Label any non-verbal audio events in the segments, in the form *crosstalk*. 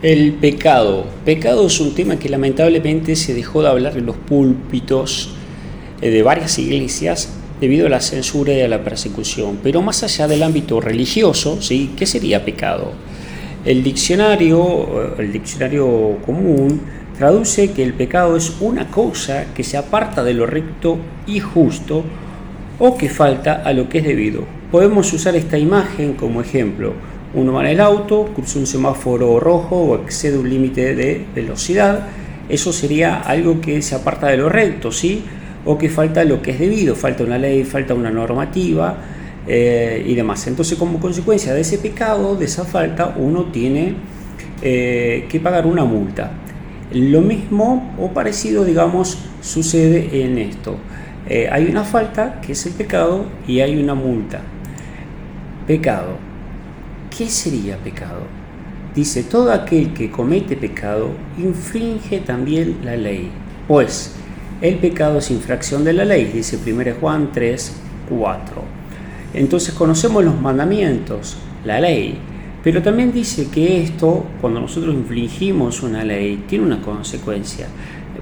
El pecado. Pecado es un tema que lamentablemente se dejó de hablar en los púlpitos eh, de varias iglesias debido a la censura y a la persecución. Pero más allá del ámbito religioso, ¿sí? ¿qué sería pecado? El diccionario, el diccionario común, traduce que el pecado es una cosa que se aparta de lo recto y justo o que falta a lo que es debido. Podemos usar esta imagen como ejemplo uno va en el auto, cruza un semáforo rojo o excede un límite de velocidad, eso sería algo que se aparta de lo recto, ¿sí? O que falta lo que es debido, falta una ley, falta una normativa eh, y demás. Entonces, como consecuencia de ese pecado, de esa falta, uno tiene eh, que pagar una multa. Lo mismo o parecido, digamos, sucede en esto. Eh, hay una falta, que es el pecado, y hay una multa. Pecado ¿Qué sería pecado? Dice, todo aquel que comete pecado infringe también la ley, pues el pecado es infracción de la ley, dice 1 Juan 3, 4. Entonces conocemos los mandamientos, la ley, pero también dice que esto, cuando nosotros infringimos una ley, tiene una consecuencia,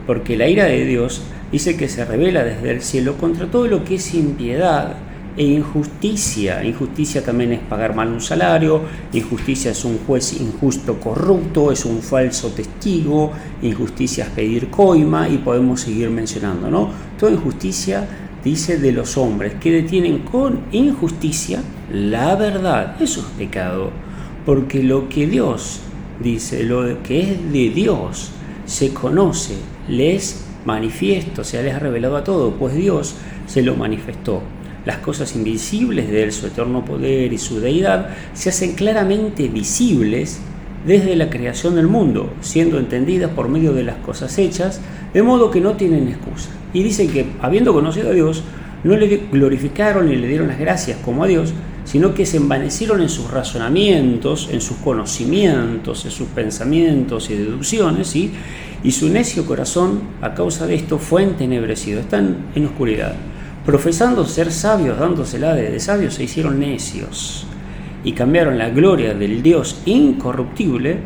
porque la ira de Dios dice que se revela desde el cielo contra todo lo que es impiedad e injusticia. Injusticia también es pagar mal un salario, injusticia es un juez injusto corrupto, es un falso testigo, injusticia es pedir coima y podemos seguir mencionando, ¿no? Toda injusticia dice de los hombres que detienen con injusticia la verdad. Eso es pecado, porque lo que Dios dice, lo que es de Dios, se conoce, les manifiesto, se les ha revelado a todo, pues Dios se lo manifestó las cosas invisibles de Él, su eterno poder y su deidad, se hacen claramente visibles desde la creación del mundo, siendo entendidas por medio de las cosas hechas, de modo que no tienen excusa. Y dicen que, habiendo conocido a Dios, no le glorificaron ni le dieron las gracias como a Dios, sino que se envanecieron en sus razonamientos, en sus conocimientos, en sus pensamientos y deducciones, y su necio corazón, a causa de esto, fue entenebrecido, están en oscuridad profesando ser sabios, dándosela de, sabios, se hicieron necios y cambiaron la gloria del Dios incorruptible,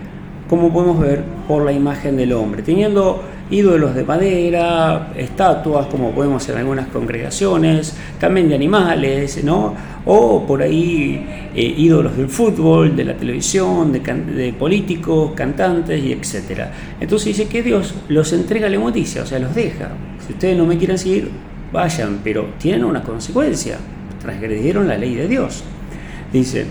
como podemos ver, por la imagen del hombre, teniendo ídolos de madera, estatuas, como podemos en algunas congregaciones, también de animales, ¿no? O por ahí eh, ídolos del fútbol, de la televisión, de, de, políticos, cantantes y etc. Entonces dice que Dios los entrega la noticia, o sea, los deja. Si ustedes no me quieren seguir, vayan, pero tienen una consecuencia, transgredieron la ley de Dios. Dice,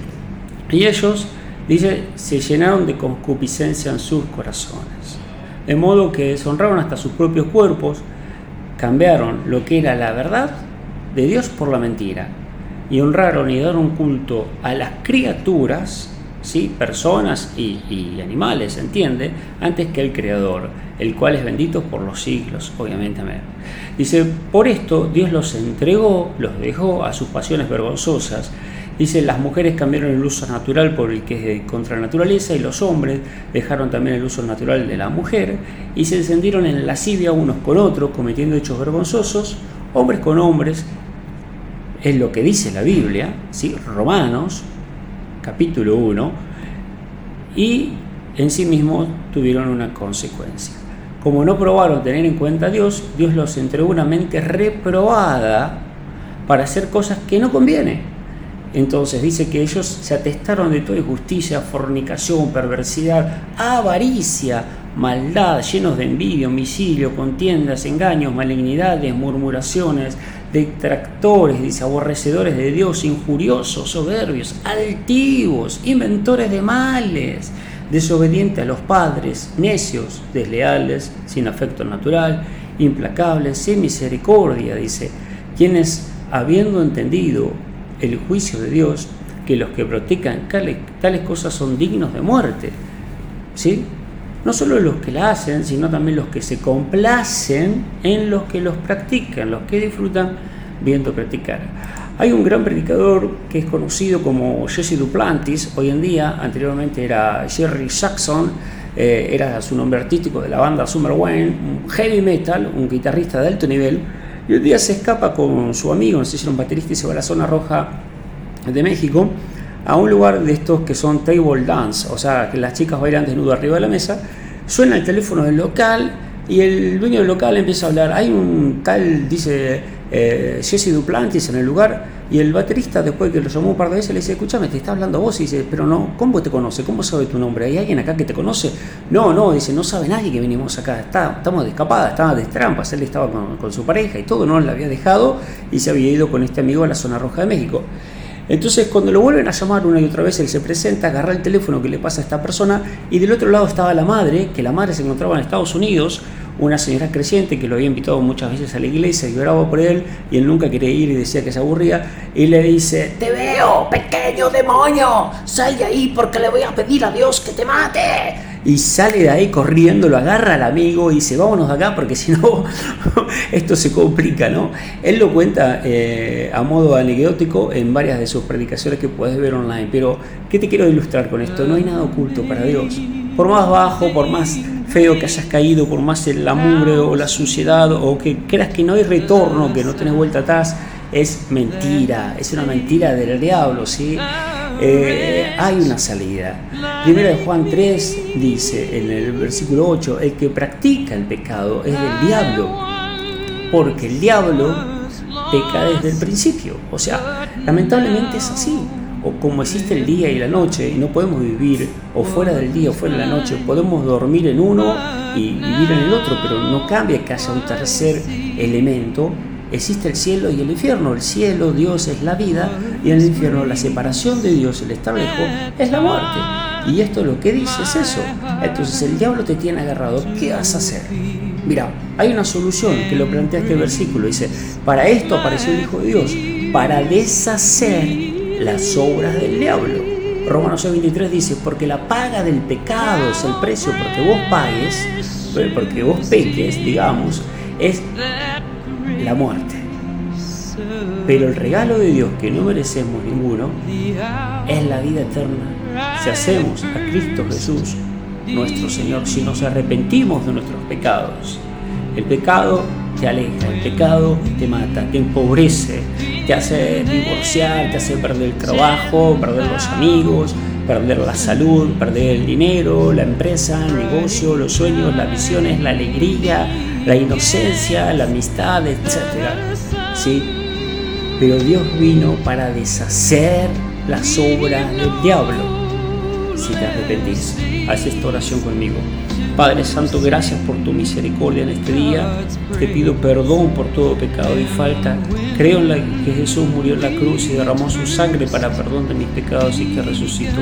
y ellos, dice, se llenaron de concupiscencia en sus corazones, de modo que deshonraron hasta sus propios cuerpos, cambiaron lo que era la verdad de Dios por la mentira, y honraron y dieron culto a las criaturas, ¿sí? personas y, y animales, entiende, antes que el Creador el cual es bendito por los siglos, obviamente. Amén. Dice, por esto Dios los entregó, los dejó a sus pasiones vergonzosas. Dice, las mujeres cambiaron el uso natural por el que es de contra la naturaleza y los hombres dejaron también el uso natural de la mujer y se encendieron en lascivia unos con otros, cometiendo hechos vergonzosos, hombres con hombres, es lo que dice la Biblia, ¿sí? Romanos, capítulo 1, y en sí mismos tuvieron una consecuencia. Como no probaron tener en cuenta a Dios, Dios los entregó una mente reprobada para hacer cosas que no conviene. Entonces dice que ellos se atestaron de toda injusticia, fornicación, perversidad, avaricia, maldad, llenos de envidia, homicidio, contiendas, engaños, malignidades, murmuraciones, detractores, dice, aborrecedores de Dios, injuriosos, soberbios, altivos, inventores de males desobediente a los padres, necios, desleales, sin afecto natural, implacables, sin misericordia, dice, quienes, habiendo entendido el juicio de Dios, que los que practican tales, cosas son dignos de muerte, ¿sí? No solo los que la hacen, sino también los que se complacen en los que los practican, los que disfrutan viendo practicar. Hay un gran predicador que es conocido como Jesse Duplantis, hoy en día, anteriormente era Jerry Saxon, eh, era su nombre artístico de la banda Summer Wayne, un heavy metal, un guitarrista de alto nivel, y un día se escapa con su amigo, era un baterista y se va a la zona roja de México, a un lugar de estos que son table dance, o sea, que las chicas bailan desnudas arriba de la mesa, suena el teléfono del local y el dueño del local empieza a hablar. Hay un tal, dice eh, Jesse Duplantis en el lugar y el baterista, después que lo llamó un par de veces, le dice, escúchame, te está hablando vos. Y dice, pero no, ¿cómo te conoce? ¿Cómo sabe tu nombre? ¿Hay alguien acá que te conoce? No, no, dice, no sabe nadie que venimos acá. Está, estamos de escapada, estaba de trampas. Él estaba con, su pareja y todo, no la había dejado y se había ido con este amigo a la zona roja de México. Entonces, cuando lo vuelven a llamar una y otra vez, él se presenta, agarra el teléfono que le pasa a esta persona y del otro lado estaba la madre, que la madre se encontraba en Estados Unidos, una señora creciente que lo había invitado muchas veces a la iglesia y lloraba por él y él nunca quería ir y decía que se aburría y le dice, te veo, pequeño demonio, sal de ahí porque le voy a pedir a Dios que te mate. Y sale de ahí corriendo, lo agarra al amigo y dice, vámonos de acá porque si no, *laughs* esto se complica, ¿no? Él lo cuenta eh, a modo anecdótico en varias de sus predicaciones que puedes ver online, pero ¿qué te quiero ilustrar con esto? No hay nada oculto para Dios. Por más bajo, por más feo que hayas caído, por más la mugre o la suciedad, o que creas que no hay retorno, que no tenés vuelta atrás, es mentira, es una mentira del diablo, ¿sí? Eh, hay una salida. Primero de Juan 3 dice en el versículo 8, el que practica el pecado es del diablo, porque el diablo peca desde el principio. O sea, lamentablemente es así o como existe el día y la noche y no podemos vivir o fuera del día o fuera de la noche, podemos dormir en uno y vivir en el otro, pero no cambia que haya un tercer elemento. Existe el cielo y el infierno. El cielo, Dios es la vida y el infierno, la separación de Dios, el estar lejos, es la muerte. Y esto lo que dice es eso. Entonces el diablo te tiene agarrado. ¿Qué vas a hacer? Mira, hay una solución que lo plantea este versículo. Dice, para esto apareció el Hijo de Dios, para deshacer las obras del diablo. Romanos 23 dice, porque la paga del pecado es el precio porque vos pagues, porque vos peques, digamos, es la muerte. Pero el regalo de Dios que no merecemos ninguno es la vida eterna. Si hacemos a Cristo Jesús nuestro Señor, si nos arrepentimos de nuestros pecados, el pecado te aleja, el pecado te mata, te empobrece, te hace divorciar, te hace perder el trabajo, perder los amigos, perder la salud, perder el dinero, la empresa, el negocio, los sueños, las visiones, la alegría, la inocencia, la amistad, etc. ¿Sí? Pero Dios vino para deshacer las obras del diablo si te arrepentís. Haz esta oración conmigo. Padre Santo, gracias por tu misericordia en este día. Te pido perdón por todo pecado y falta. Creo en la, que Jesús murió en la cruz y derramó su sangre para perdón de mis pecados y que resucitó.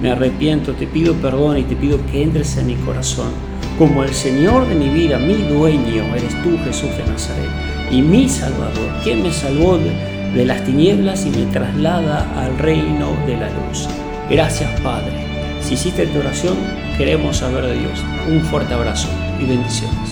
Me arrepiento, te pido perdón y te pido que entres en mi corazón. Como el Señor de mi vida, mi dueño, eres tú Jesús de Nazaret y mi Salvador, quien me salvó de las tinieblas y me traslada al reino de la luz. Gracias Padre si hiciste tu oración, queremos saber de Dios. Un fuerte abrazo y bendiciones.